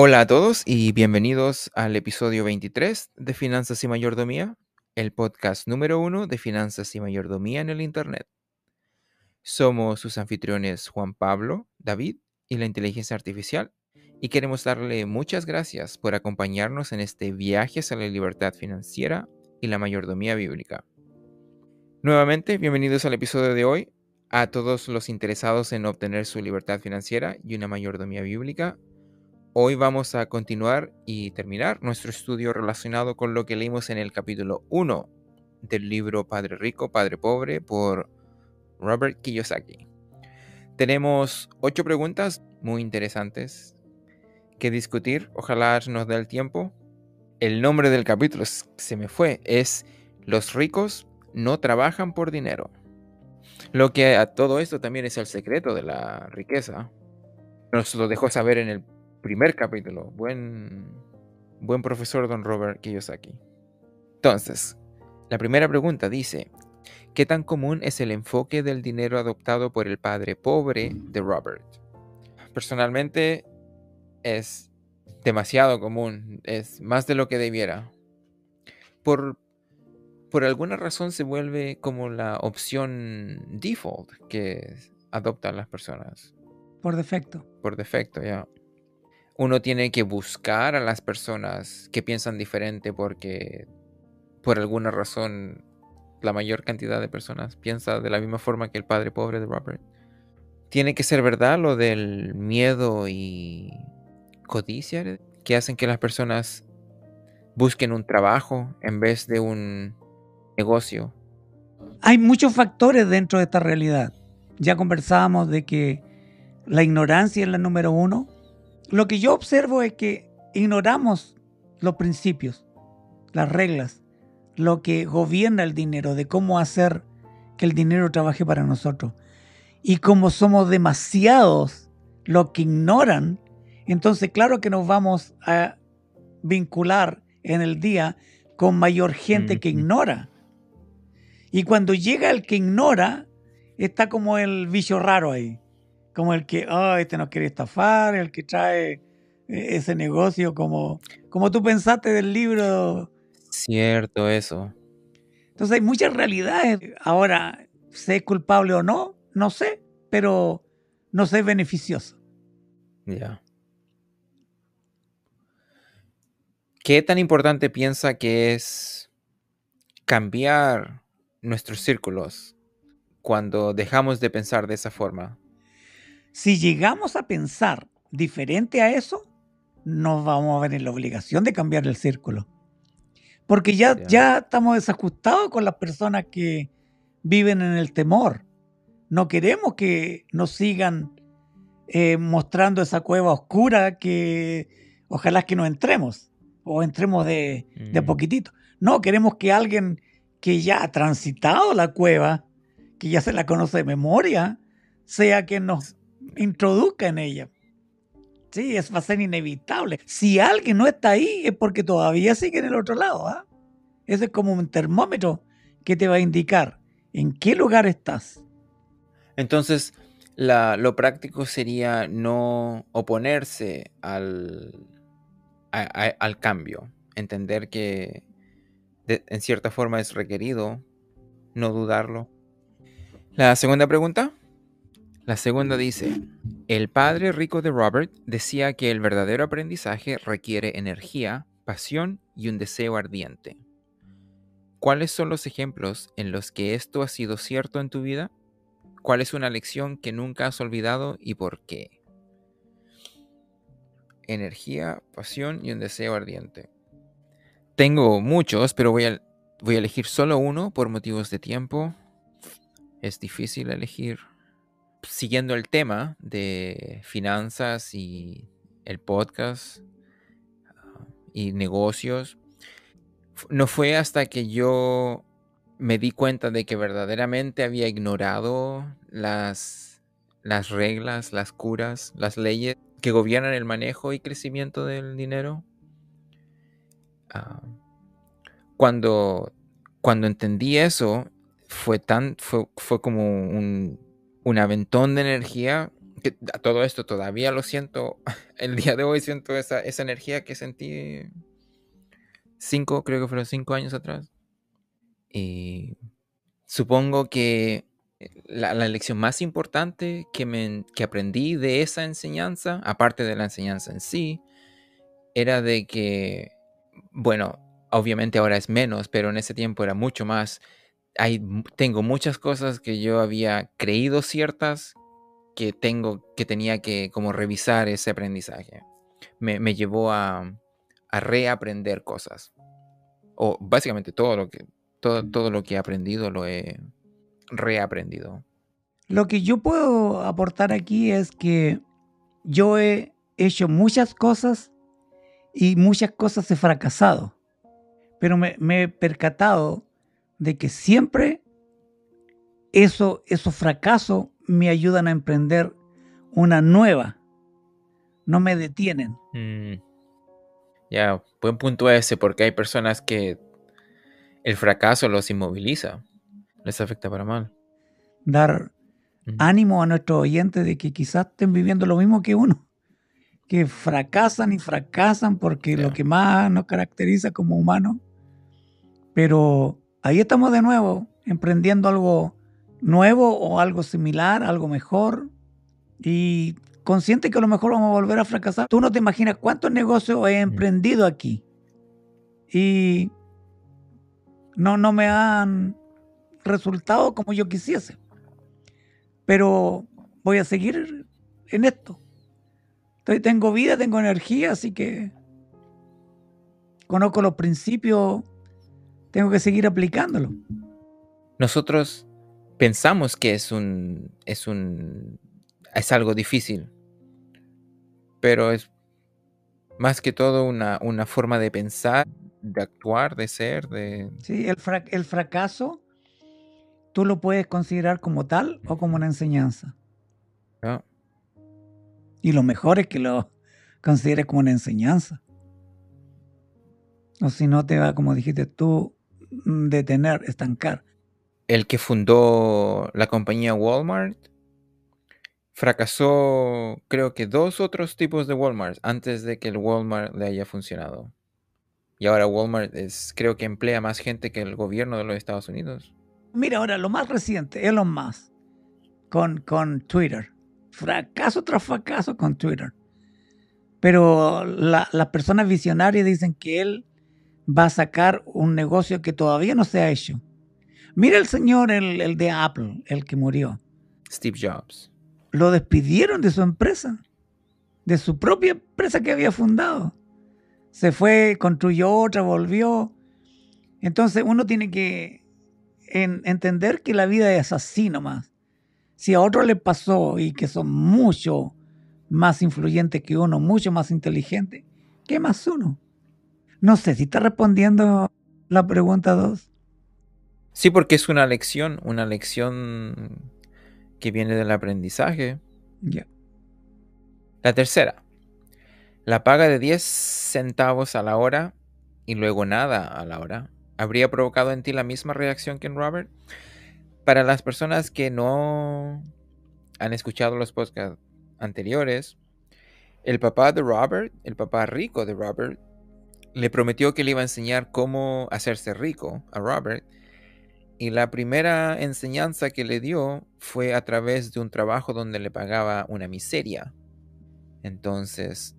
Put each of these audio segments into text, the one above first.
Hola a todos y bienvenidos al episodio 23 de Finanzas y Mayordomía, el podcast número uno de Finanzas y Mayordomía en el Internet. Somos sus anfitriones Juan Pablo, David y la inteligencia artificial y queremos darle muchas gracias por acompañarnos en este viaje hacia la libertad financiera y la mayordomía bíblica. Nuevamente, bienvenidos al episodio de hoy. A todos los interesados en obtener su libertad financiera y una mayordomía bíblica, Hoy vamos a continuar y terminar nuestro estudio relacionado con lo que leímos en el capítulo 1 del libro Padre Rico, Padre Pobre por Robert Kiyosaki. Tenemos ocho preguntas muy interesantes que discutir. Ojalá nos dé el tiempo. El nombre del capítulo se me fue. Es Los ricos no trabajan por dinero. Lo que a todo esto también es el secreto de la riqueza. Nos lo dejó saber en el primer capítulo. Buen, buen profesor Don Robert Kiyosaki. Entonces, la primera pregunta dice, ¿qué tan común es el enfoque del dinero adoptado por el padre pobre de Robert? Personalmente es demasiado común, es más de lo que debiera. Por, por alguna razón se vuelve como la opción default que adoptan las personas. Por defecto. Por defecto, ya uno tiene que buscar a las personas que piensan diferente porque por alguna razón la mayor cantidad de personas piensa de la misma forma que el padre pobre de Robert. Tiene que ser verdad lo del miedo y codicia que hacen que las personas busquen un trabajo en vez de un negocio. Hay muchos factores dentro de esta realidad. Ya conversábamos de que la ignorancia es la número uno, lo que yo observo es que ignoramos los principios, las reglas, lo que gobierna el dinero, de cómo hacer que el dinero trabaje para nosotros. Y como somos demasiados los que ignoran, entonces claro que nos vamos a vincular en el día con mayor gente que ignora. Y cuando llega el que ignora, está como el bicho raro ahí como el que, oh, este nos quiere estafar, el que trae eh, ese negocio, como, como tú pensaste del libro. Cierto, eso. Entonces hay muchas realidades. Ahora, sé culpable o no, no sé, pero no sé beneficioso. Ya. ¿Qué tan importante piensa que es cambiar nuestros círculos cuando dejamos de pensar de esa forma? Si llegamos a pensar diferente a eso, nos vamos a ver en la obligación de cambiar el círculo. Porque ya, ya estamos desajustados con las personas que viven en el temor. No queremos que nos sigan eh, mostrando esa cueva oscura que ojalá que no entremos o entremos de, de mm. poquitito. No, queremos que alguien que ya ha transitado la cueva, que ya se la conoce de memoria, sea quien nos introduzca en ella. Sí, eso va a ser inevitable. Si alguien no está ahí es porque todavía sigue en el otro lado. ¿ah? Ese es como un termómetro que te va a indicar en qué lugar estás. Entonces, lo práctico sería no oponerse al, al cambio, entender que en cierta forma es requerido, no dudarlo. La segunda pregunta. La segunda dice, el padre rico de Robert decía que el verdadero aprendizaje requiere energía, pasión y un deseo ardiente. ¿Cuáles son los ejemplos en los que esto ha sido cierto en tu vida? ¿Cuál es una lección que nunca has olvidado y por qué? Energía, pasión y un deseo ardiente. Tengo muchos, pero voy a, voy a elegir solo uno por motivos de tiempo. Es difícil elegir siguiendo el tema de finanzas y el podcast ah, y negocios, no fue hasta que yo me di cuenta de que verdaderamente había ignorado las, las reglas, las curas, las leyes que gobiernan el manejo y crecimiento del dinero. Ah, cuando, cuando entendí eso, fue tan, fue como un un aventón de energía que todo esto todavía lo siento, el día de hoy siento esa, esa energía que sentí cinco, creo que fueron cinco años atrás. Y supongo que la, lección más importante que, me, que aprendí de esa enseñanza, aparte de la enseñanza en sí, era de que, bueno, obviamente ahora es menos, pero en ese tiempo era mucho más. Hay, tengo muchas cosas que yo había creído ciertas que tengo que tenía que como revisar ese aprendizaje. Me, me llevó a, a, reaprender cosas. O básicamente todo lo que todo, todo lo que he aprendido lo he reaprendido. Lo que yo puedo aportar aquí es que yo he hecho muchas cosas y muchas cosas he fracasado. Pero me, me he percatado de que siempre eso, esos fracasos me ayudan a emprender una nueva. No me detienen. Mm. Ya, buen punto ese, porque hay personas que el fracaso los inmoviliza, les afecta para mal. Dar ánimo a nuestros oyentes de que quizás estén viviendo lo mismo que uno, que fracasan y fracasan porque lo que más nos caracteriza como humanos. Pero ahí estamos de nuevo, emprendiendo algo nuevo o algo similar, algo mejor. Y consciente que a lo mejor vamos a volver a fracasar. Tú no te imaginas cuántos negocios he emprendido aquí. Y no, no me han resultado como yo quisiese. Pero voy a seguir en esto. Tengo vida, tengo energía, así que conozco los principios, tengo que seguir aplicándolo. Nosotros pensamos que es un, es un, es algo difícil, pero es más que todo una, forma de pensar, de actuar, de ser, de... Sí, el, el fracaso tú lo puedes considerar como tal o como una enseñanza. Y lo mejor es que lo consideres como una enseñanza. O si no te va, como dijiste tú, detener, estancar el que fundó la compañía Walmart fracasó creo que dos otros tipos de Walmart antes de que el Walmart le haya funcionado. Y ahora Walmart es, creo que emplea más gente que el gobierno de los Estados Unidos. Mira, ahora lo más reciente, Elon Musk, con, con Twitter. Fracaso tras fracaso con Twitter. Pero las personas visionarias dicen que él va a sacar un negocio que todavía no se ha hecho. Mira el señor, el, de Apple, el que murió. Steve Jobs. Lo despidieron de su empresa, de su propia empresa que había fundado. Se fue, construyó otra, volvió. Entonces uno tiene que entender que la vida es así nomás. Si a otro le pasó y que son mucho más influyentes que uno, mucho más inteligentes, ¿qué más uno? No sé si está respondiendo la pregunta 2. Sí, porque es una lección, una lección que viene del aprendizaje. Ya. La tercera, la paga de 10 centavos a la hora y luego nada a la hora habría provocado en ti la misma reacción que en Robert. Para las personas que no han escuchado los podcasts anteriores, el papá de Robert, el papá rico de Robert, le prometió que le iba a enseñar cómo hacerse rico a Robert y la primera enseñanza que le dio fue a través de un trabajo donde le pagaba una miseria. Entonces,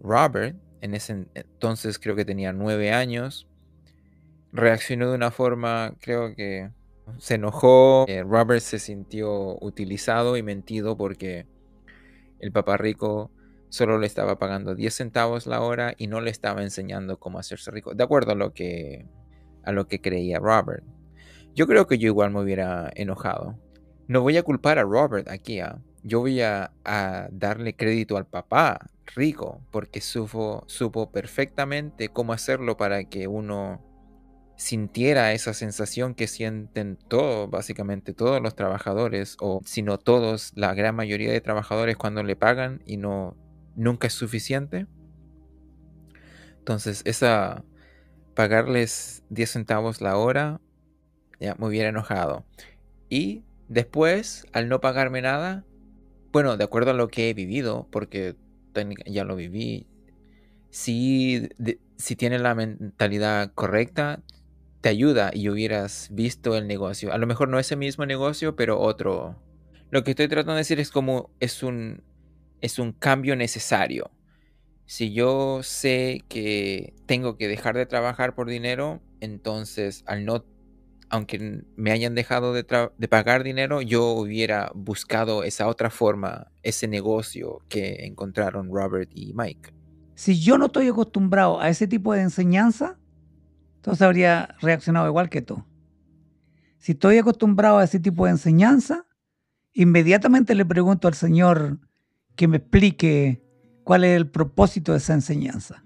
Robert, en ese entonces creo que tenía nueve años, reaccionó de una forma, creo que se enojó. Eh, Robert se sintió utilizado y mentido porque el papá rico solo le estaba pagando 10 centavos la hora y no le estaba enseñando cómo hacerse rico, de acuerdo a lo que, a lo que creía Robert. Yo creo que yo igual me hubiera enojado. No voy a culpar a Robert aquí. ¿ah? Yo voy a, darle crédito al papá rico porque supo, supo perfectamente cómo hacerlo para que uno sintiera esa sensación que sienten todos, básicamente todos los trabajadores, o si no todos, la gran mayoría de trabajadores cuando le pagan y no nunca es suficiente. Entonces, esa pagarles 10 centavos la hora ya me hubiera enojado. Y después, al no pagarme nada, bueno, de acuerdo a lo que he vivido, porque ya lo viví, si, si tienes la mentalidad correcta, te ayuda y hubieras visto el negocio. A lo mejor no ese mismo negocio, pero otro. Lo que estoy tratando de decir es como es un, es un cambio necesario. Si yo sé que tengo que dejar de trabajar por dinero, entonces al no aunque me hayan dejado de, pagar dinero, yo hubiera buscado esa otra forma, ese negocio que encontraron Robert y Mike. Si yo no estoy acostumbrado a ese tipo de enseñanza, entonces habría reaccionado igual que tú. Si estoy acostumbrado a ese tipo de enseñanza, inmediatamente le pregunto al Señor que me explique cuál es el propósito de esa enseñanza.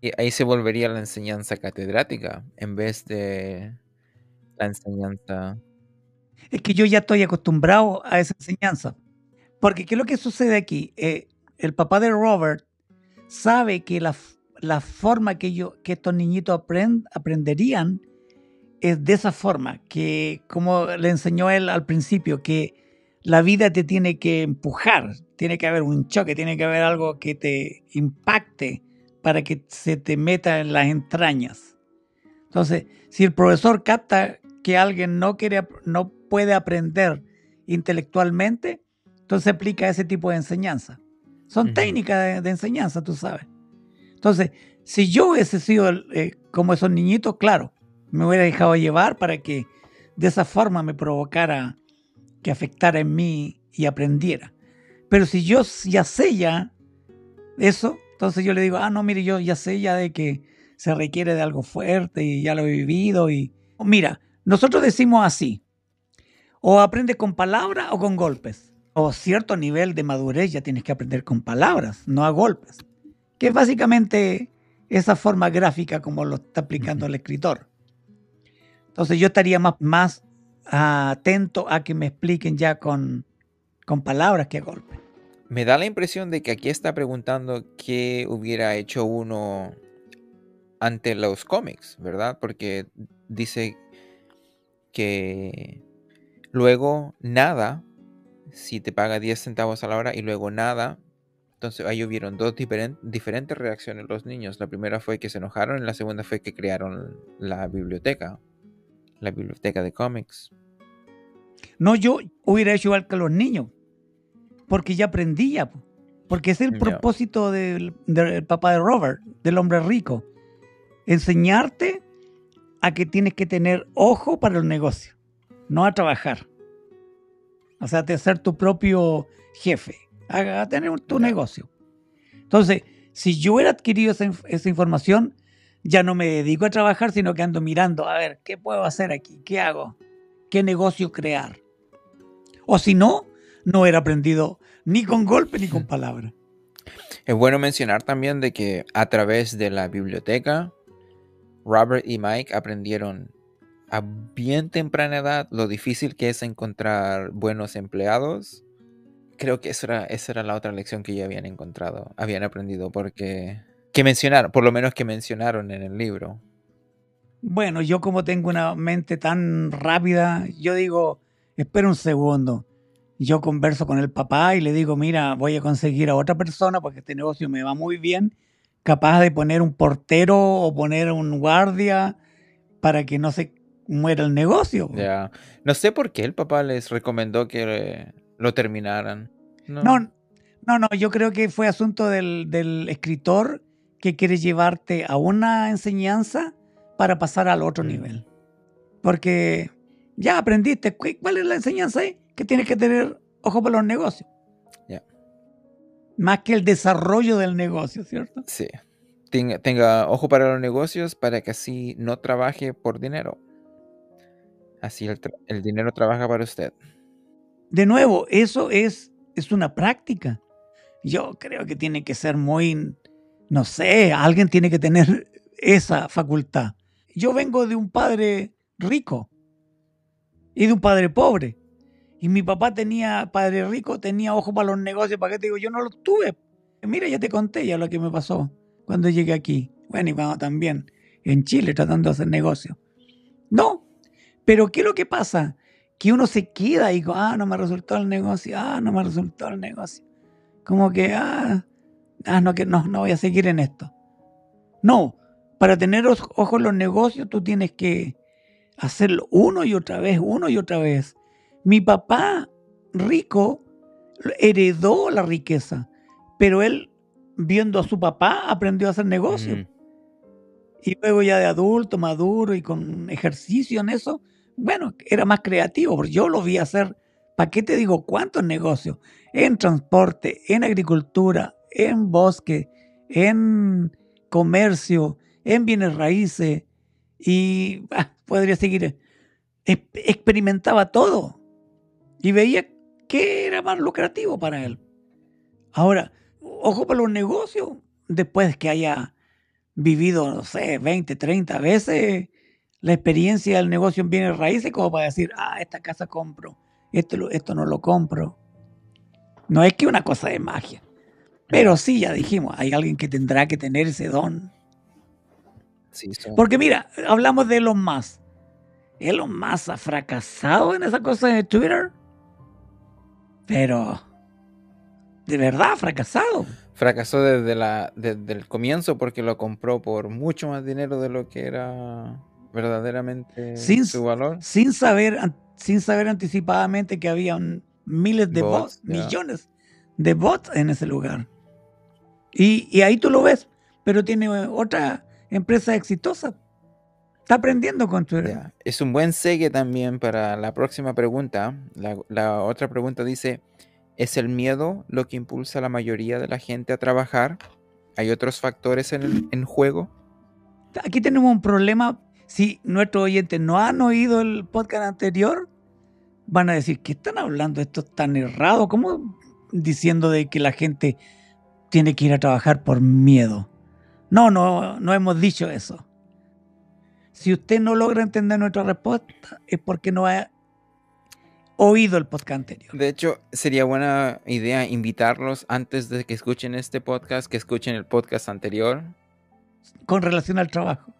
Y ahí se volvería la enseñanza catedrática en vez de la enseñanza. Es que yo ya estoy acostumbrado a esa enseñanza. Porque ¿qué es lo que sucede aquí? Eh, el papá de Robert sabe que la, forma que, yo, que estos niñitos aprenderían es de esa forma, que como le enseñó él al principio, que la vida te tiene que empujar, tiene que haber un choque, tiene que haber algo que te impacte para que se te meta en las entrañas. Entonces, si el profesor capta que alguien no, quiere, no puede aprender intelectualmente, entonces aplica ese tipo de enseñanza. Son técnicas de, enseñanza, tú sabes. Entonces, si yo hubiese sido eh, como esos niñitos, claro, me hubiera dejado llevar para que de esa forma me provocara que afectara en mí y aprendiera. Pero si yo ya sé ya eso, entonces yo le digo, ah, no, mire, yo ya sé ya de que se requiere de algo fuerte y ya lo he vivido y mira, nosotros decimos así, o aprendes con palabras o con golpes. O cierto nivel de madurez ya tienes que aprender con palabras, no a golpes. Que es básicamente esa forma gráfica como lo está aplicando el escritor. Entonces yo estaría más, más atento a que me expliquen ya con, con palabras que a golpes. Me da la impresión de que aquí está preguntando qué hubiera hecho uno ante los cómics, ¿verdad? Porque dice que luego nada, si te paga 10 centavos a la hora y luego nada, entonces ahí hubieron dos diferentes reacciones los niños. La primera fue que se enojaron y la segunda fue que crearon la biblioteca, la biblioteca de cómics. No, yo hubiera hecho igual que los niños, porque ya aprendía, porque es el propósito del, del papá de Robert, del hombre rico, enseñarte a que tienes que tener ojo para el negocio, no a trabajar. O sea, de ser tu propio jefe, a, tener tu negocio. Entonces, si yo hubiera adquirido esa, información, ya no me dedico a trabajar, sino que ando mirando, a ver, ¿qué puedo hacer aquí? ¿Qué hago? ¿Qué negocio crear? O si no, no hubiera aprendido ni con golpe ni con palabra. Es bueno mencionar también de que a través de la biblioteca Robert y Mike aprendieron a bien temprana edad lo difícil que es encontrar buenos empleados. Creo que esa era, esa era la otra lección que ya habían encontrado, habían aprendido, porque que mencionaron, por lo menos que mencionaron en el libro. Bueno, yo como tengo una mente tan rápida, yo digo, espera un segundo. Yo converso con el papá y le digo, mira, voy a conseguir a otra persona porque este negocio me va muy bien capaz de poner un portero o poner un guardia para que no se muera el negocio. Ya. No sé por qué el papá les recomendó que lo terminaran. No. no, no, yo creo que fue asunto del, escritor que quiere llevarte a una enseñanza para pasar al otro nivel. Porque ya aprendiste, ¿cuál es la enseñanza ahí? Que tienes que tener ojo para los negocios más que el desarrollo del negocio, ¿cierto? Sí. Tenga, ojo para los negocios para que así no trabaje por dinero. Así el, dinero trabaja para usted. De nuevo, eso es, es una práctica. Yo creo que tiene que ser muy, no sé, alguien tiene que tener esa facultad. Yo vengo de un padre rico y de un padre pobre. Y mi papá tenía, padre rico, tenía ojo para los negocios, ¿para qué te digo? Yo no los tuve. Mira, ya te conté ya lo que me pasó cuando llegué aquí. Bueno, y cuando también en Chile tratando de hacer negocio. No, pero ¿qué es lo que pasa? que uno se queda y digo, ah, no me resultó el negocio, ah, no me resultó el negocio. Como que, ah, ah no, que no, no voy a seguir en esto. No, para tener ojos en los negocios tú tienes que hacerlo uno y otra vez, uno y otra vez. Mi papá rico heredó la riqueza, pero él, viendo a su papá, aprendió a hacer negocio. Y luego ya de adulto, maduro y con ejercicio en eso, bueno, era más creativo, porque yo lo vi hacer, ¿para qué te digo cuántos negocios? En transporte, en agricultura, en bosque, en comercio, en bienes raíces, y ah, podría seguir. Experimentaba todo y veía que era más lucrativo para él. Ahora, ojo para los negocios, después que haya vivido, no sé, 20, 30 veces la experiencia del negocio en bienes raíces como para decir, ah, esta casa compro, esto, esto no lo compro. No es que una cosa de magia. Pero sí, ya dijimos, hay alguien que tendrá que tener ese don. Porque mira, hablamos de Elon Musk. Elon Musk ha fracasado en esa cosa de Twitter. Pero, de verdad, ha fracasado fracasó desde, la, desde el comienzo porque lo compró por mucho más dinero de lo que era verdaderamente su valor. Sin saber, sin saber anticipadamente que había miles de bots, millones de bots en ese lugar. Y, ahí tú lo ves, pero tiene otra empresa exitosa. Está aprendiendo con Twitter. Es un buen segue también para la próxima pregunta. La, la otra pregunta dice, ¿Es el miedo lo que impulsa a la mayoría de la gente a trabajar? ¿Hay otros factores en el juego? Aquí tenemos un problema. Si nuestros oyentes no han oído el podcast anterior, van a decir, ¿qué están hablando? Esto es tan errado. ¿Cómo diciendo de que la gente tiene que ir a trabajar por miedo? No, no, no hemos dicho eso. Si usted no logra entender nuestra respuesta, es porque no ha oído el podcast anterior. De hecho, sería buena idea invitarlos antes de que escuchen este podcast, que escuchen el podcast anterior. Con relación al trabajo.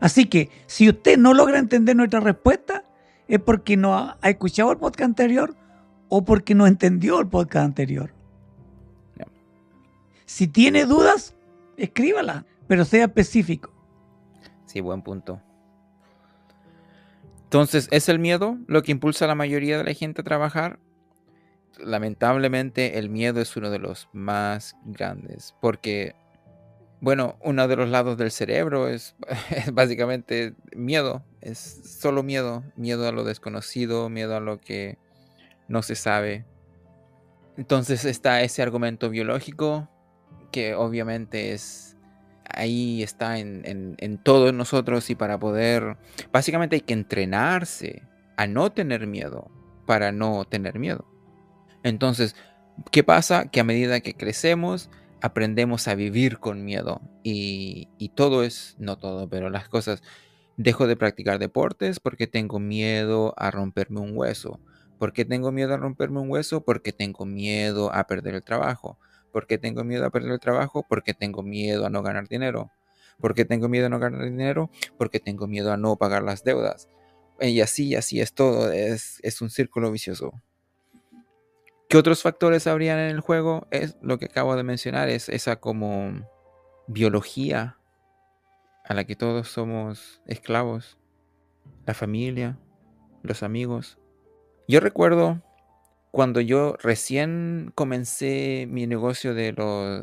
Así que, si usted no logra entender nuestra respuesta, es porque no ha, escuchado el podcast anterior o porque no entendió el podcast anterior. Si tiene dudas, escríbala, pero sea específico. Sí, buen punto. Entonces, ¿es el miedo lo que impulsa a la mayoría de la gente a trabajar? Lamentablemente, el miedo es uno de los más grandes, porque, bueno, uno de los lados del cerebro es, básicamente miedo, es solo miedo, miedo a lo desconocido, miedo a lo que no se sabe. Entonces está ese argumento biológico, que obviamente es ahí está en, todos nosotros y para poder, básicamente hay que entrenarse a no tener miedo para no tener miedo. Entonces, ¿qué pasa? Que a medida que crecemos, aprendemos a vivir con miedo y, y todo es, no todo, pero las cosas, dejo de practicar deportes porque tengo miedo a romperme un hueso. ¿Por qué tengo miedo a romperme un hueso? Porque tengo miedo a perder el trabajo. ¿Por qué tengo miedo a perder el trabajo? Porque tengo miedo a no ganar dinero. ¿Por qué tengo miedo a no ganar dinero? Porque tengo miedo a no pagar las deudas. Y así, así es todo. Es, es un círculo vicioso. ¿Qué otros factores habrían en el juego? Es lo que acabo de mencionar, es esa como biología a la que todos somos esclavos. La familia, los amigos. Yo recuerdo cuando yo recién comencé mi negocio de,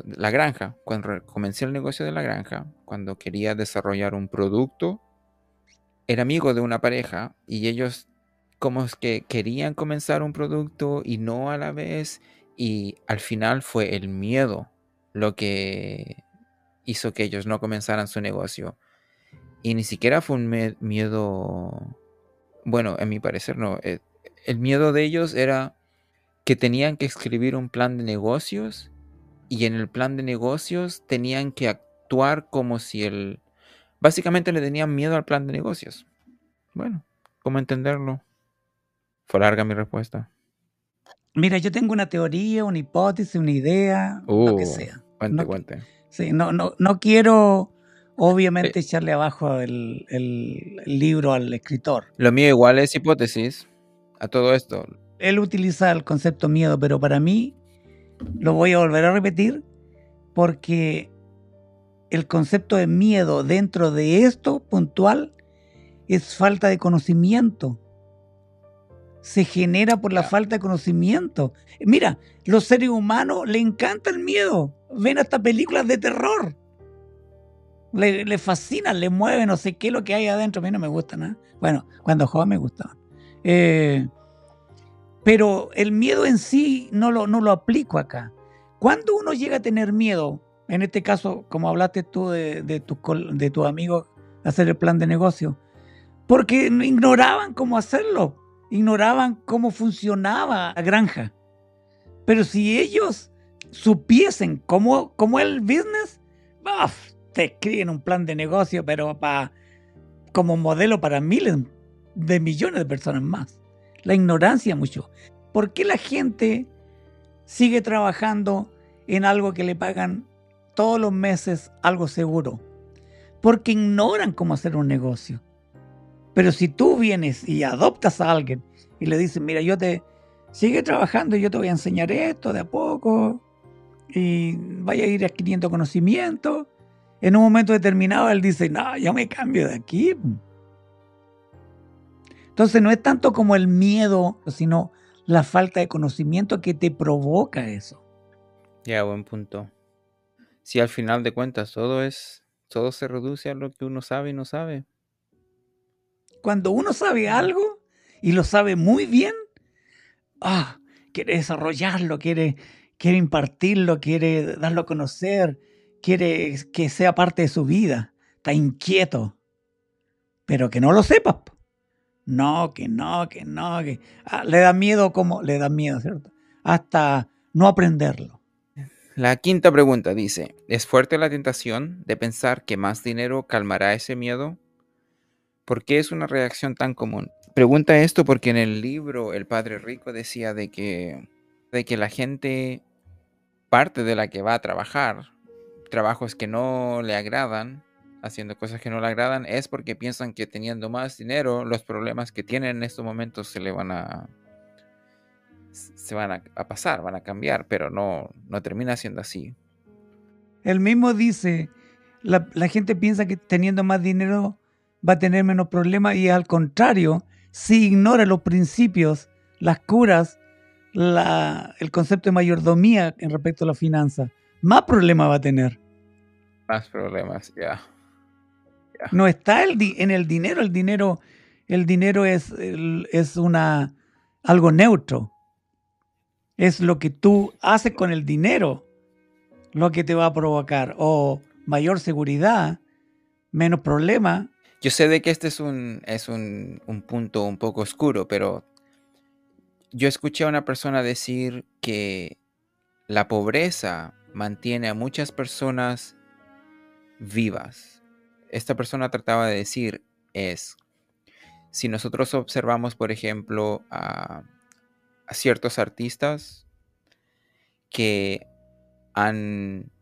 la granja, cuando comencé el negocio de la granja, cuando quería desarrollar un producto, era amigo de una pareja y ellos como es que querían comenzar un producto y no a la vez y al final fue el miedo lo que hizo que ellos no comenzaran su negocio. Y ni siquiera fue un miedo, bueno, en mi parecer no, eh, el miedo de ellos era que tenían que escribir un plan de negocios y en el plan de negocios tenían que actuar como si el... Básicamente le tenían miedo al plan de negocios. Bueno, ¿cómo entenderlo? Fue larga mi respuesta. Mira, yo tengo una teoría, una hipótesis, una idea, lo que uh, sea. Cuente, cuente. Sí, no, no, no quiero obviamente echarle abajo el, el libro al escritor. Lo mío igual es hipótesis a todo esto. Él utiliza el concepto miedo, pero para mí, lo voy a volver a repetir, porque el concepto de miedo dentro de esto puntual es falta de conocimiento. Se genera por la falta de conocimiento. Mira, los seres humanos le encanta el miedo. Ven hasta películas de terror. Le, le fascina, le mueve, no sé qué es lo que hay adentro. A mí no me gusta nada. Bueno, cuando joven me gustaba. Eh, pero el miedo en sí no lo, no lo aplico acá. Cuando uno llega a tener miedo, en este caso, como hablaste tú de, de tu, de tu amigo hacer el plan de negocio, porque ignoraban cómo hacerlo, ignoraban cómo funcionaba la granja. Pero si ellos supiesen cómo, cómo el business, te escriben un plan de negocio, pero como modelo para miles de millones de personas más. La ignorancia mucho. ¿Por qué la gente sigue trabajando en algo que le pagan todos los meses algo seguro? Porque ignoran cómo hacer un negocio. Pero si tú vienes y adoptas a alguien y le dices, mira, yo te sigue trabajando yo te voy a enseñar esto de a poco y vaya a ir adquiriendo conocimiento. En un momento determinado él dice, no, yo me cambio de aquí. Entonces no es tanto como el miedo, sino la falta de conocimiento que te provoca eso. Ya, buen punto. Si al final de cuentas todo es, todo se reduce a lo que uno sabe y no sabe. Cuando uno sabe algo y lo sabe muy bien, ah, quiere desarrollarlo, quiere, quiere impartirlo, quiere darlo a conocer, quiere que sea parte de su vida, está inquieto, pero que no lo sepas. No, que no, que no, que ah, le da miedo como le da miedo, ¿cierto? Hasta no aprenderlo. La quinta pregunta dice, ¿es fuerte la tentación de pensar que más dinero calmará ese miedo? ¿Por qué es una reacción tan común? Pregunta esto porque en el libro El Padre Rico decía de que, de que la gente, parte de la que va a trabajar, trabajos que no le agradan, haciendo cosas que no le agradan, es porque piensan que teniendo más dinero, los problemas que tienen en estos momentos se le van a se van a, pasar, van a cambiar, pero no, no termina siendo así. Él mismo dice, la, gente piensa que teniendo más dinero va a tener menos problemas y al contrario, si ignora los principios, las curas, la, el concepto de mayordomía en respecto a la finanza, más problemas va a tener. Más problemas, ya. No está el en el dinero, el dinero, el dinero es, es una, algo neutro. Es lo que tú haces con el dinero lo que te va a provocar o mayor seguridad, menos problema. Yo sé de que este es un, es un, un punto un poco oscuro, pero yo escuché a una persona decir que la pobreza mantiene a muchas personas vivas esta persona trataba de decir es, si nosotros observamos, por ejemplo, a, ciertos artistas que han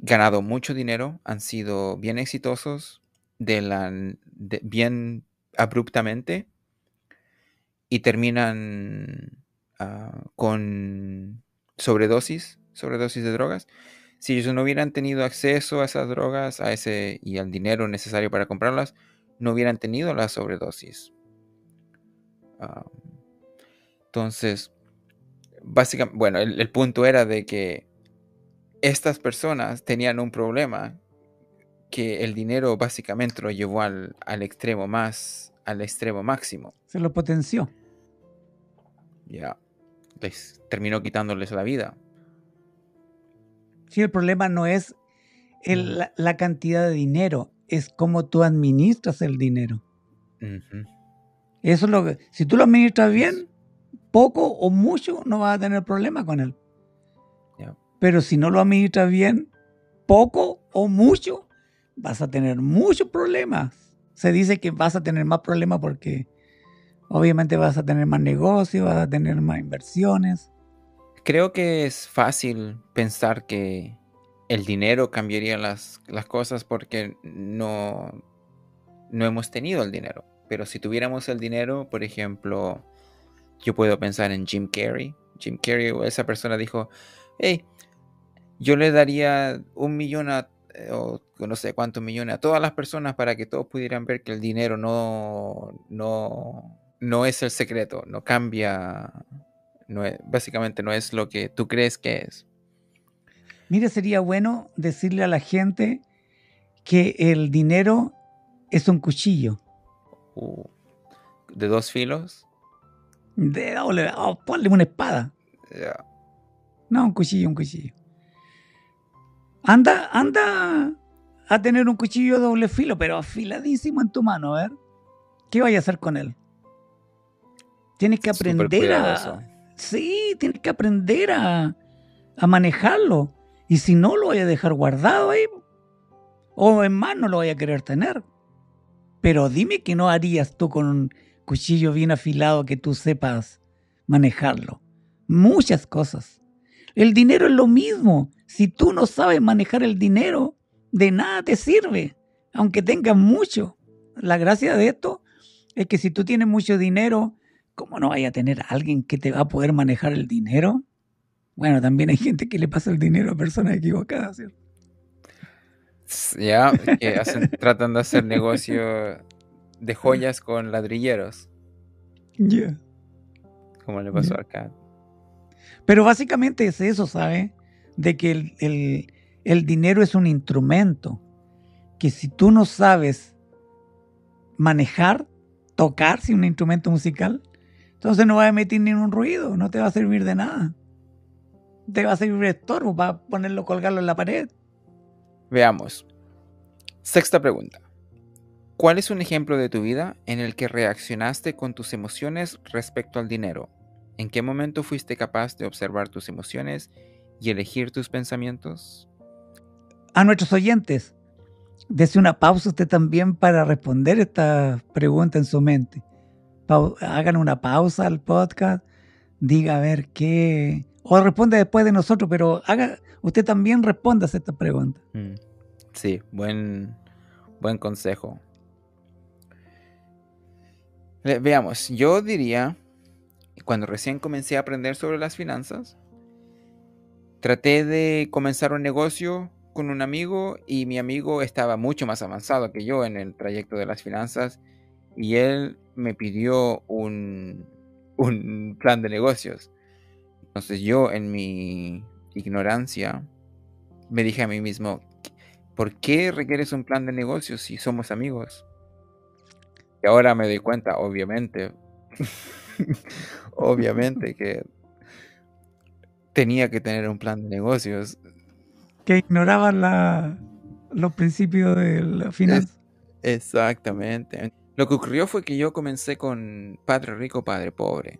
ganado mucho dinero, han sido bien exitosos, bien abruptamente, y terminan ah, con sobredosis, sobredosis de drogas, si ellos no hubieran tenido acceso a esas drogas a ese, y al dinero necesario para comprarlas, no hubieran tenido la sobredosis. entonces, básicamente, bueno, el, punto era de que estas personas tenían un problema que el dinero básicamente lo llevó al, al extremo más, al extremo máximo. Se lo potenció. Ya, les terminó quitándoles la vida. Sí, el problema no es la, cantidad de dinero, es cómo tú administras el dinero. Eso es lo que, si tú lo administras bien, poco o mucho no vas a tener problema con él. Pero si no lo administras bien, poco o mucho, vas a tener muchos problemas. Se dice que vas a tener más problemas porque obviamente vas a tener más negocios, vas a tener más inversiones creo que es fácil pensar que el dinero cambiaría las, cosas porque no, no hemos tenido el dinero. Pero si tuviéramos el dinero, por ejemplo, yo puedo pensar en Jim Carrey. Jim Carrey, esa persona dijo, hey, yo le daría un millón a, eh, o no sé cuántos millones a todas las personas para que todos pudieran ver que el dinero no, no, no es el secreto, no cambia, no básicamente no es lo que tú crees que es. Mira, sería bueno decirle a la gente que el dinero es un cuchillo. Uh, ¿De dos filos? De doble, oh, ponle una espada. No, un cuchillo, un cuchillo. Anda, anda a tener un cuchillo doble filo, pero afiladísimo en tu mano, a ver. ¿Qué vaya a hacer con él? Tienes que aprender a. Sí, tienes que aprender a, a manejarlo. Y si no, lo voy a dejar guardado ahí. O en mano lo voy a querer tener. Pero dime que no harías tú con un cuchillo bien afilado que tú sepas manejarlo. Muchas cosas. El dinero es lo mismo. Si tú no sabes manejar el dinero, de nada te sirve, aunque tengas mucho. La gracia de esto es que si tú tienes mucho dinero, ¿cómo no vaya a tener a alguien que te va a poder manejar el dinero? Bueno, también hay gente que le pasa el dinero a personas equivocadas, ¿cierto? Ya, que tratan de hacer negocio de joyas con ladrilleros. Ya. Como le pasó acá. Pero básicamente es eso, ¿sabes? De que el, el dinero es un instrumento que si tú no sabes manejar, tocar si un instrumento musical, entonces no va a emitir ningún ruido, no te va a servir de nada. Te va a servir de estorbo para ponerlo, colgarlo en la pared. Veamos. Sexta pregunta. ¿Cuál es un ejemplo de tu vida en el que reaccionaste con tus emociones respecto al dinero? ¿En qué momento fuiste capaz de observar tus emociones y elegir tus pensamientos? A nuestros oyentes, desde una pausa usted también para responder esta pregunta en su mente. Hagan una pausa al podcast, diga a ver qué, o responde después de nosotros, pero haga, usted también responda a esta pregunta. Mm, sí, buen, buen consejo. Veamos, yo diría, cuando recién comencé a aprender sobre las finanzas, traté de comenzar un negocio con un amigo y mi amigo estaba mucho más avanzado que yo en el trayecto de las finanzas y él me pidió un, un plan de negocios. Entonces yo en mi ignorancia me dije a mí mismo, ¿por qué requieres un plan de negocios si somos amigos? Y ahora me doy cuenta, obviamente, obviamente que tenía que tener un plan de negocios. Que ignoraban la, los principios de la finanza. exactamente. Lo que ocurrió fue que yo comencé con Padre Rico, Padre Pobre.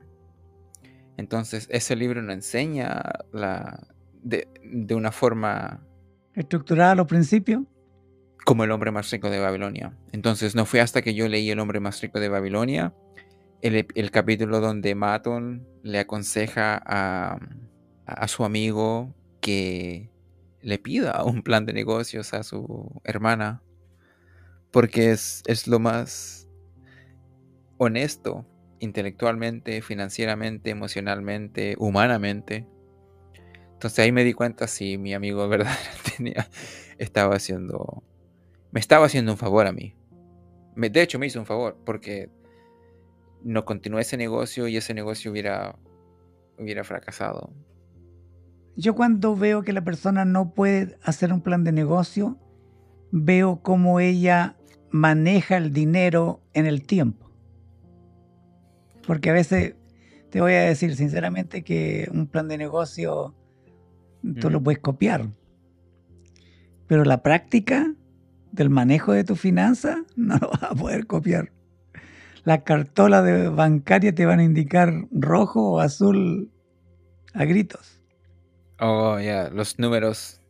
Entonces, ese libro nos enseña la, de, de una forma... Estructurada los principios como el hombre más rico de Babilonia. Entonces no fue hasta que yo leí El hombre más rico de Babilonia, el, capítulo donde Maton le aconseja a, a, su amigo que le pida un plan de negocios a su hermana, porque es, es lo más honesto intelectualmente, financieramente, emocionalmente, humanamente. Entonces ahí me di cuenta si mi amigo verdad estaba haciendo me estaba haciendo un favor a mí. de hecho, me hizo un favor porque no continué ese negocio y ese negocio hubiera, hubiera fracasado. Yo cuando veo que la persona no puede hacer un plan de negocio, veo cómo ella maneja el dinero en el tiempo. Porque a veces te voy a decir sinceramente que un plan de negocio tú lo puedes copiar. Pero la práctica del manejo de tu finanza, no lo vas a poder copiar. Las cartolas de bancaria te van a indicar rojo o azul a gritos. Oh, ya, los números.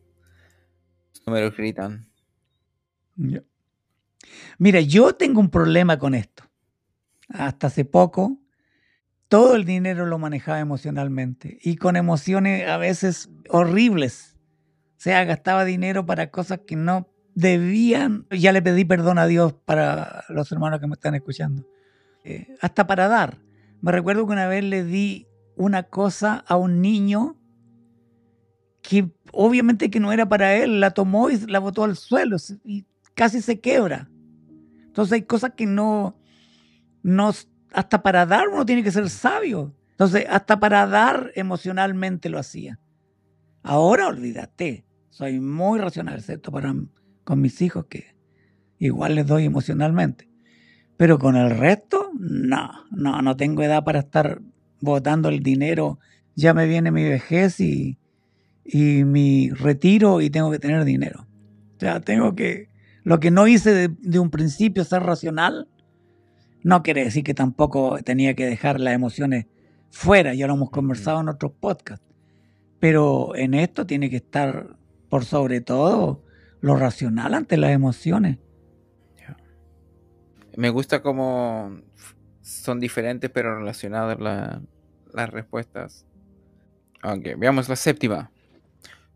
Los números gritan. Mira, yo tengo un problema con esto. Hasta hace poco, todo el dinero lo manejaba emocionalmente y con emociones a veces horribles sea, gastaba dinero para cosas que no debían. Ya le pedí perdón a Dios para los hermanos que me están escuchando. Eh, hasta para dar. Me recuerdo que una vez le di una cosa a un niño que obviamente que no era para él, la tomó y la botó al suelo y casi se quebra. Entonces hay cosas que no, no, hasta para dar uno tiene que ser sabio. Entonces, hasta para dar emocionalmente lo hacía. Ahora olvídate, soy muy racional, excepto para con mis hijos que igual les doy emocionalmente. Pero con el resto, no, no, no tengo edad para estar botando el dinero. Ya me viene mi vejez y, y mi retiro y tengo que tener dinero. O sea, tengo que, lo que no hice de, de un principio, ser racional, no quiere decir que tampoco tenía que dejar las emociones fuera, ya lo hemos conversado en otros podcasts. Pero en esto tiene que estar, por sobre todo, lo racional ante las emociones. Me gusta cómo son diferentes pero relacionadas las respuestas. Ok, veamos la séptima.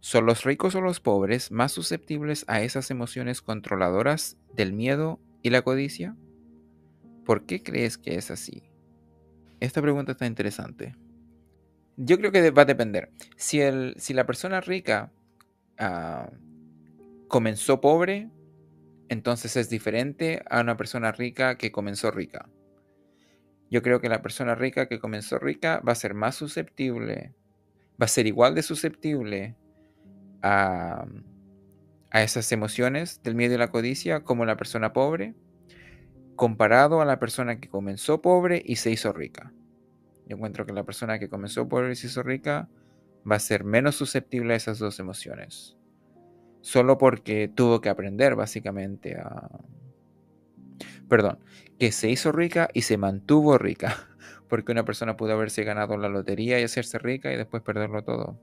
¿Son los ricos o los pobres más susceptibles a esas emociones controladoras del miedo y la codicia? ¿Por qué crees que es así? Esta pregunta está interesante. Yo creo que va a depender. Si, el, si la persona rica ah, comenzó pobre, entonces es diferente a una persona rica que comenzó rica. Yo creo que la persona rica que comenzó rica va a ser más susceptible, va a ser igual de susceptible a, a esas emociones del miedo y la codicia como la persona pobre, comparado a la persona que comenzó pobre y se hizo rica. Yo encuentro que la persona que comenzó pobre y se hizo rica va a ser menos susceptible a esas dos emociones. Solo porque tuvo que aprender básicamente a... Perdón, que se hizo rica y se mantuvo rica. Porque una persona pudo haberse ganado la lotería y hacerse rica y después perderlo todo.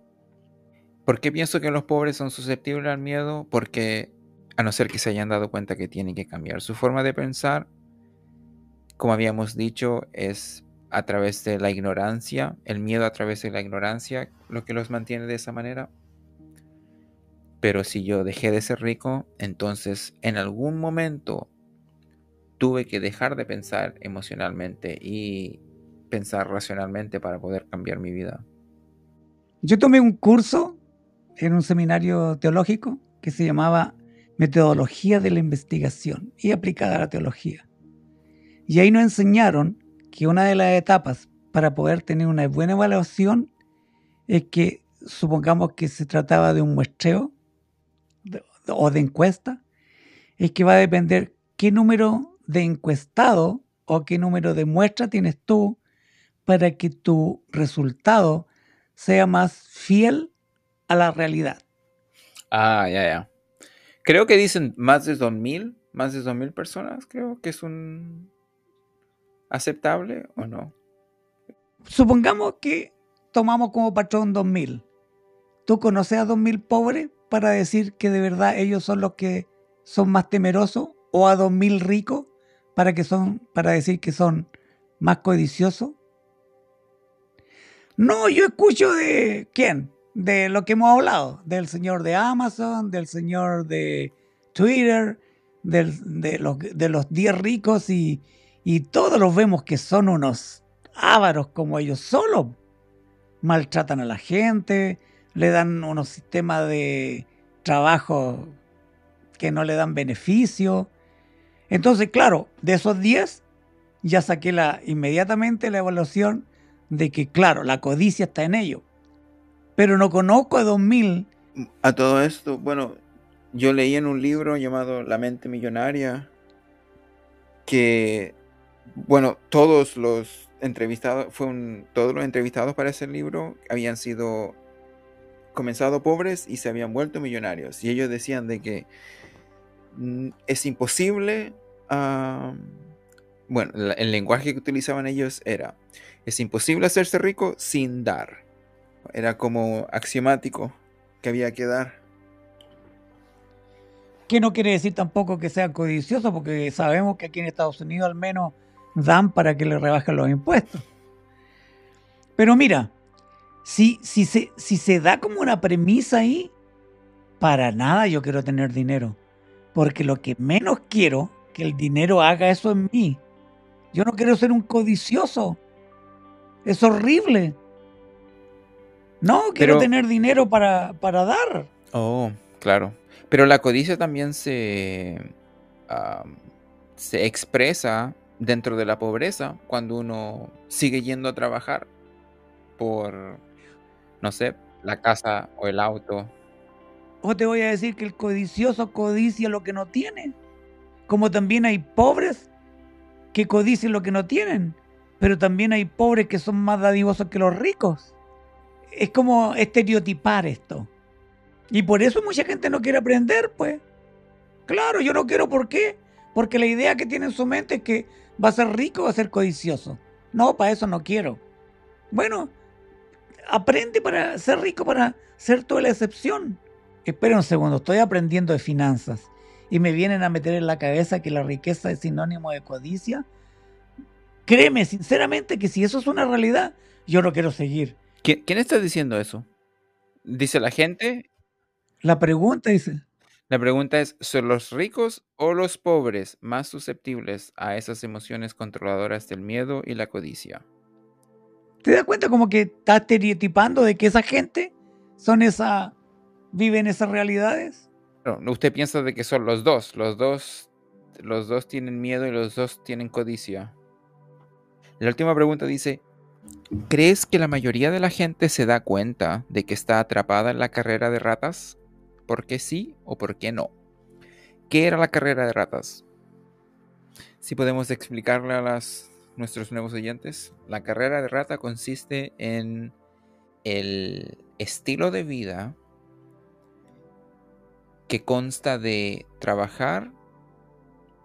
¿Por qué pienso que los pobres son susceptibles al miedo? Porque a no ser que se hayan dado cuenta que tienen que cambiar su forma de pensar, como habíamos dicho, es a través de la ignorancia, el miedo a través de la ignorancia, lo que los mantiene de esa manera. Pero si yo dejé de ser rico, entonces en algún momento tuve que dejar de pensar emocionalmente y pensar racionalmente para poder cambiar mi vida. Yo tomé un curso en un seminario teológico que se llamaba Metodología de la Investigación y aplicada a la teología. Y ahí nos enseñaron que una de las etapas para poder tener una buena evaluación es que supongamos que se trataba de un muestreo o de encuesta, es que va a depender qué número de encuestado o qué número de muestra tienes tú para que tu resultado sea más fiel a la realidad. Ah, ya, ya. Creo que dicen más de 2.000, más de 2.000 personas, creo que es un, aceptable o no? Supongamos que tomamos como patrón 2000. ¿Tú conoces a 2000 pobres para decir que de verdad ellos son los que son más temerosos o a 2000 ricos para que son para decir que son más codiciosos? No, yo escucho de quién? De lo que hemos hablado, del señor de Amazon, del señor de Twitter, de, los, de los 10 ricos y, y todos los vemos que son unos ávaros como ellos solos. Maltratan a la gente, le dan unos sistemas de trabajo que no le dan beneficio. Entonces, claro, de esos 10 ya saqué la, inmediatamente la evaluación de que, claro, la codicia está en ello. Pero no conozco a 2000. A todo esto, bueno, yo leí en un libro llamado La mente millonaria que bueno, todos los entrevistados, fue todos los entrevistados para ese libro habían sido comenzado pobres y se habían vuelto millonarios. Y ellos decían de que mm, es imposible, bueno, el lenguaje que utilizaban ellos era, es imposible hacerse rico sin dar. Era como axiomático que había que dar. Que no quiere decir tampoco que sea codicioso, porque sabemos que aquí en Estados Unidos al menos dan para que le rebajen los impuestos. Pero mira, si, si, se, si se da como una premisa ahí, Para nada yo quiero tener dinero. Porque lo que menos quiero, que el dinero haga eso en mí. Yo no quiero ser un codicioso. Es horrible. No, quiero tener dinero para, para, dar. Oh, claro. Pero la codicia también se, se expresa dentro de la pobreza cuando uno sigue yendo a trabajar por, no sé, la casa o el auto. O te voy a decir que el codicioso codicia lo que no tiene. Como también hay pobres que codician lo que no tienen. Pero también hay pobres que son más dadivosos que los ricos. Es como estereotipar esto. Y por eso mucha gente no quiere aprender, pues. Claro, yo no quiero, ¿por qué? Porque la idea que tiene en su mente es que va a ser rico o va a ser codicioso. No, para eso no quiero. Bueno, aprende para ser rico, para ser toda la excepción. Espera un segundo, estoy aprendiendo de finanzas y me vienen a meter en la cabeza que la riqueza es sinónimo de codicia. Créeme, sinceramente, que si eso es una realidad, yo no quiero seguir. ¿Quién está diciendo eso? ¿Dice la gente? La pregunta dice. La pregunta es, ¿son los ricos o los pobres más susceptibles a esas emociones controladoras del miedo y la codicia? ¿Te das cuenta como que está estereotipando de que esa gente son esa, viven esas realidades? No, usted piensa de que son los dos, los dos, los dos tienen miedo y los dos tienen codicia. La última pregunta dice, ¿crees que la mayoría de la gente se da cuenta de que está atrapada en la carrera de ratas? ¿Por qué sí o por qué no? ¿Qué era la carrera de ratas? Si podemos explicarle a nuestros nuevos oyentes, la carrera de rata consiste en el estilo de vida que consta de trabajar,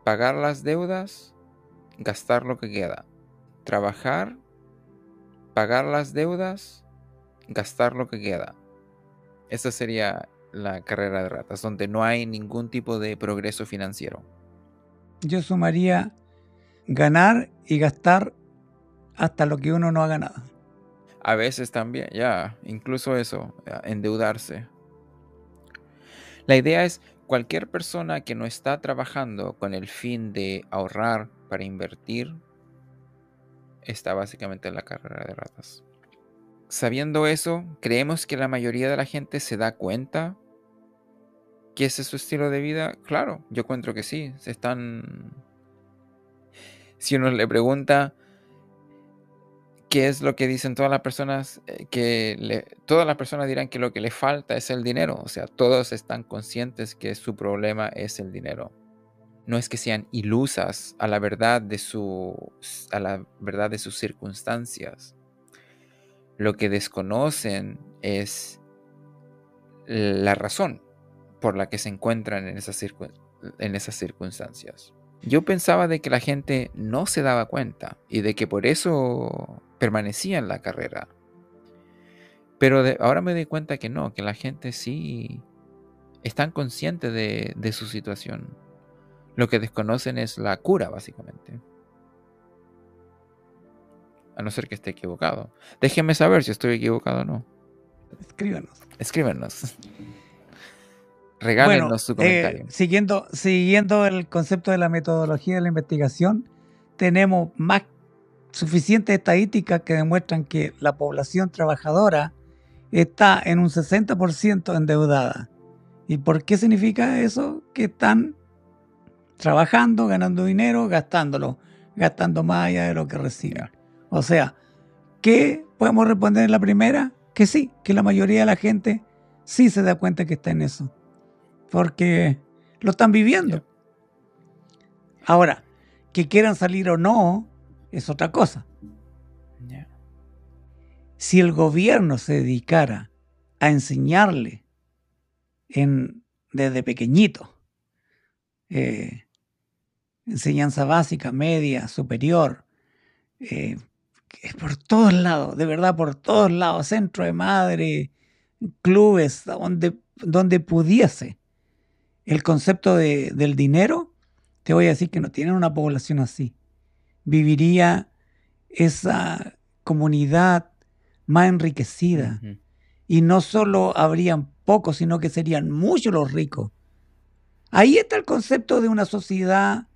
pagar las deudas, gastar lo que queda. Trabajar, pagar las deudas, gastar lo que queda. Esa sería la carrera de ratas, donde no hay ningún tipo de progreso financiero. Yo sumaría ganar y gastar hasta lo que uno no haga nada. A veces también, ya, incluso eso, endeudarse. La idea es cualquier persona que no está trabajando con el fin de ahorrar para invertir, está básicamente en la carrera de ratas. Sabiendo eso, creemos que la mayoría de la gente se da cuenta que ese es su estilo de vida. Claro, yo encuentro que sí. Se están. Si uno le pregunta qué es lo que dicen todas las personas, eh, que todas las personas dirán que lo que le falta es el dinero. O sea, todos están conscientes que su problema es el dinero. No es que sean ilusas a la verdad de su, a la verdad de sus circunstancias. Lo que desconocen es la razón por la que se encuentran en esas, en esas circunstancias. Yo pensaba de que la gente no se daba cuenta y de que por eso permanecía en la carrera. Pero ahora me doy cuenta que no, que la gente sí están conscientes de, de su situación. Lo que desconocen es la cura, básicamente. A no ser que esté equivocado. Déjenme saber si estoy equivocado o no. Escríbanos. Escríbanos. Regálenos su comentario. Eh, siguiendo, siguiendo el concepto de la metodología de la investigación, tenemos más suficientes estadísticas que demuestran que la población trabajadora está en un 60% endeudada. ¿Y por qué significa eso? Que están trabajando, ganando dinero, gastándolo, gastando más allá de lo que reciben. O sea, ¿qué podemos responder en la primera? Que sí, que la mayoría de la gente sí se da cuenta que está en eso porque lo están viviendo. Ahora, que quieran salir o no es otra cosa. Si el gobierno se dedicara a enseñarle en, desde pequeñito, eh, enseñanza básica, media, superior, eh, por todos lados, de verdad, por todos lados, centro de madre, clubes, donde, donde pudiese el concepto de, del dinero, te voy a decir que no tienen una población así. Viviría esa comunidad más enriquecida. Y no solo habrían pocos, sino que serían muchos los ricos. Ahí está el concepto de una sociedad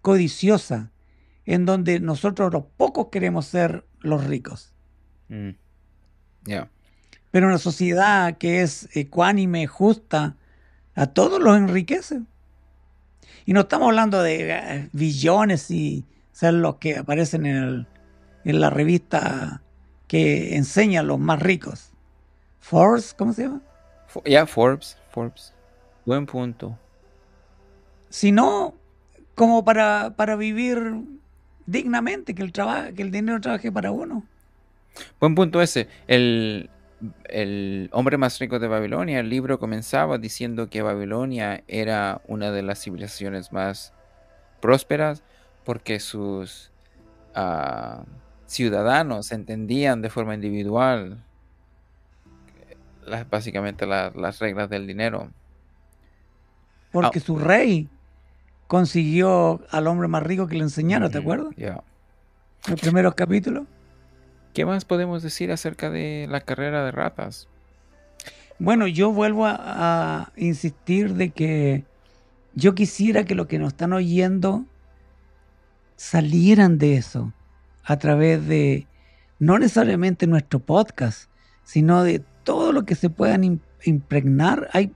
codiciosa, en donde nosotros los pocos queremos ser los ricos. Mm. Pero una sociedad que es ecuánime, justa, a todos los enriquece. Y no estamos hablando de eh, billones y ser los que aparecen en, en la revista que enseña a los más ricos. Forbes, ¿cómo se llama? Ya, Forbes, Forbes. Buen punto. Sino como para, para vivir dignamente, que el, que el dinero trabaje para uno. Buen punto ese. El, el hombre más rico de Babilonia, el libro comenzaba diciendo que Babilonia era una de las civilizaciones más prósperas porque sus uh, ciudadanos entendían de forma individual las, básicamente las reglas del dinero. Porque ah. su rey consiguió al hombre más rico que le enseñara, ¿te acuerdas? Ya. Los primeros capítulos. ¿Qué más podemos decir acerca de la carrera de ratas? Bueno, yo vuelvo a, insistir de que yo quisiera que los que nos están oyendo salieran de eso a través de no necesariamente nuestro podcast, sino de todo lo que se puedan impregnar. Hay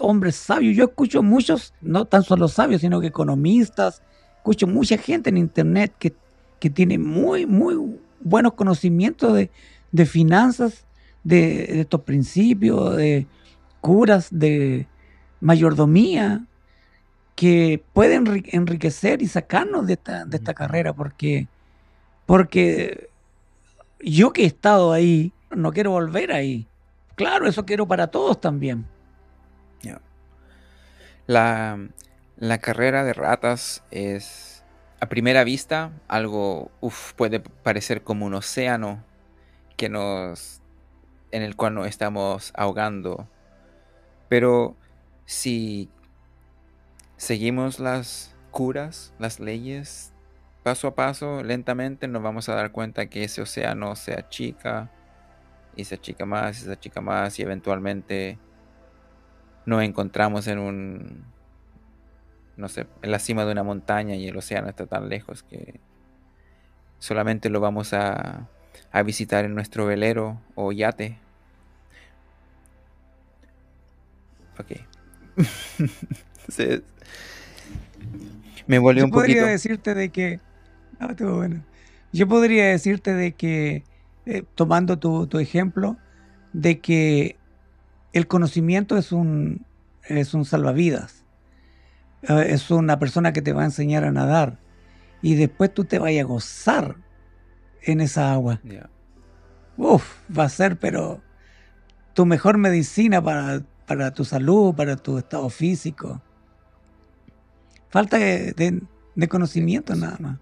hombres sabios, yo escucho muchos, no tan solo sabios, sino que economistas, escucho mucha gente en internet que, que tiene muy, muy buenos conocimientos de, finanzas, de, estos principios, de curas, de mayordomía, que pueden enriquecer y sacarnos de esta, de esta carrera, porque, porque yo que he estado ahí, no quiero volver ahí. Claro, eso quiero para todos también. La, la carrera de ratas es a primera vista, algo puede parecer como un océano que nos, en el cual nos estamos ahogando. Pero si seguimos las curas, las leyes, paso a paso, lentamente, nos vamos a dar cuenta que ese océano se achica y se achica más y se achica más y eventualmente nos encontramos en un no sé, en la cima de una montaña y el océano está tan lejos que solamente lo vamos a, a visitar en nuestro velero o yate. Ok. me volvió un poquito. Podría decirte de que. Ah, bueno. Yo podría decirte de que, eh, tomando tu, tu, ejemplo, de que el conocimiento es un, es un salvavidas. Eh, es una persona que te va a enseñar a nadar y después tú te vayas a gozar en esa agua. Uf, va a ser, pero tu mejor medicina para, para tu salud, para tu estado físico. Falta de, conocimiento nada más.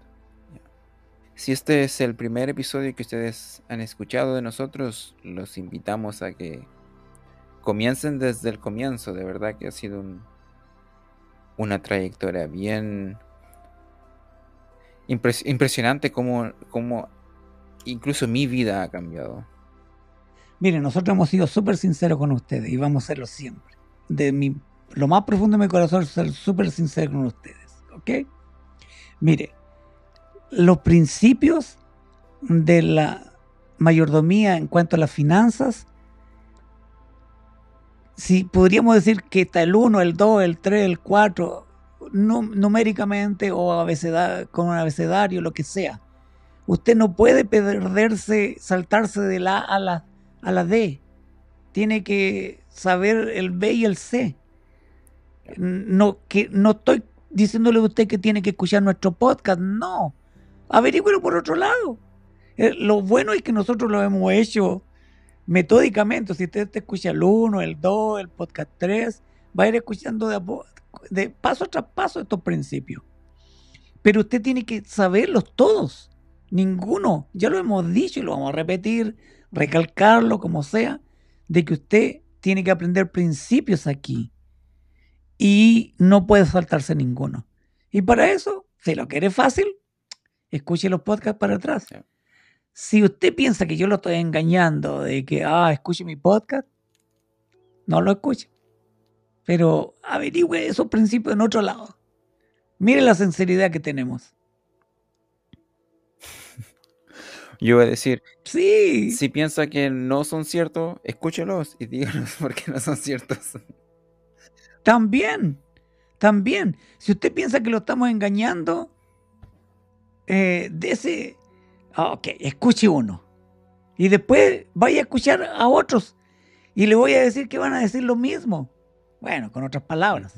Si este es el primer episodio que ustedes han escuchado de nosotros, los invitamos a que comiencen desde el comienzo. De verdad que ha sido un, una trayectoria bien impresionante como, como incluso mi vida ha cambiado. Miren, nosotros hemos sido súper sinceros con ustedes y vamos a serlo siempre. De mi, lo más profundo de mi corazón es ser súper sincero con ustedes. ¿Ok? Mire, los principios de la mayordomía en cuanto a las finanzas si podríamos decir que está el 1, el 2, el 3, el 4, numéricamente o con un abecedario, lo que sea. Usted no puede perderse, saltarse de la A a la, a la D. Tiene que saber el B y el C. No, que, no estoy diciéndole a usted que tiene que escuchar nuestro podcast, no. Averígüelo por otro lado. Eh, lo bueno es que nosotros lo hemos hecho metódicamente, si usted te escucha el 1, el 2, el podcast 3, va a ir escuchando de, de paso tras paso estos principios. Pero usted tiene que saberlos todos, ninguno, ya lo hemos dicho y lo vamos a repetir, recalcarlo como sea, de que usted tiene que aprender principios aquí y no puede saltarse ninguno. Y para eso, si lo quiere fácil, escuche los podcasts para atrás. Si usted piensa que yo lo estoy engañando, de que, ah, escuche mi podcast, no lo escuche. Pero averigüe esos principios en otro lado. Mire la sinceridad que tenemos. Yo voy a decir, Sí, si piensa que no son ciertos, escúchelos y díganos por qué no son ciertos. también, también. Si usted piensa que lo estamos engañando, eh, dese, ok, escuche uno. Y después vaya a escuchar a otros. Y le voy a decir que van a decir lo mismo. Bueno, con otras palabras.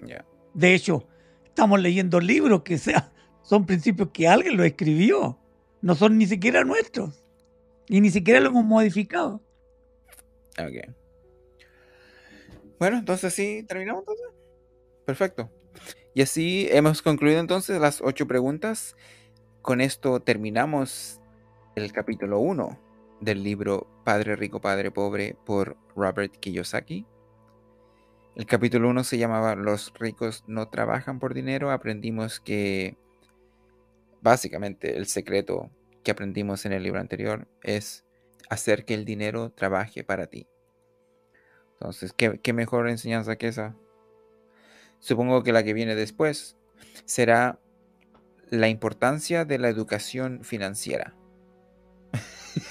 Ya. De hecho, estamos leyendo libros que sea, son principios que alguien lo escribió. No son ni siquiera nuestros. Y ni siquiera lo hemos modificado. Ok. Bueno, entonces sí, terminamos entonces. Perfecto. Y así hemos concluido entonces las ocho preguntas. Con esto terminamos el capítulo 1 del libro Padre Rico, Padre Pobre por Robert Kiyosaki. El capítulo 1 se llamaba Los ricos no trabajan por dinero. Aprendimos que básicamente el secreto que aprendimos en el libro anterior es hacer que el dinero trabaje para ti. Entonces, ¿qué, qué mejor enseñanza que esa? Supongo que la que viene después será la importancia de la educación financiera.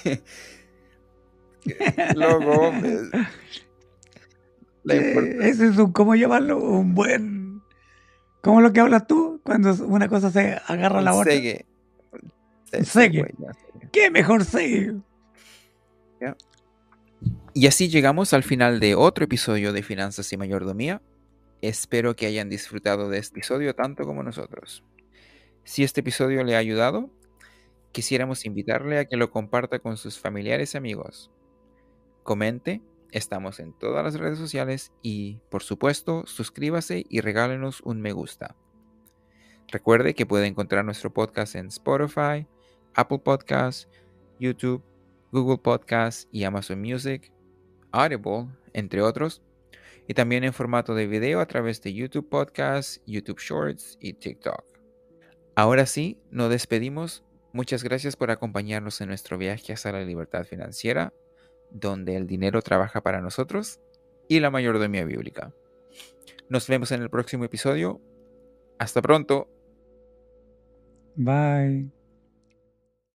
Eh, Ese es un, ¿cómo llamarlo? Un buen... ¿Cómo lo que hablas tú? Cuando una cosa se agarra a la otra. segue. Un segue. ¿Qué mejor sé? Y así llegamos al final de otro episodio de Finanzas y Mayordomía. Espero que hayan disfrutado de este episodio tanto como nosotros. Si este episodio le ha ayudado, quisiéramos invitarle a que lo comparta con sus familiares y amigos. Comente, estamos en todas las redes sociales y, por supuesto, suscríbase y regálenos un me gusta. Recuerde que puede encontrar nuestro podcast en Spotify, Apple Podcasts, YouTube, Google Podcasts y Amazon Music, Audible, entre otros, y también en formato de video a través de YouTube Podcasts, YouTube Shorts y TikTok. Ahora sí, nos despedimos. Muchas gracias por acompañarnos en nuestro viaje hacia la libertad financiera, donde el dinero trabaja para nosotros y la mayordomía bíblica. Nos vemos en el próximo episodio. Hasta pronto. Bye.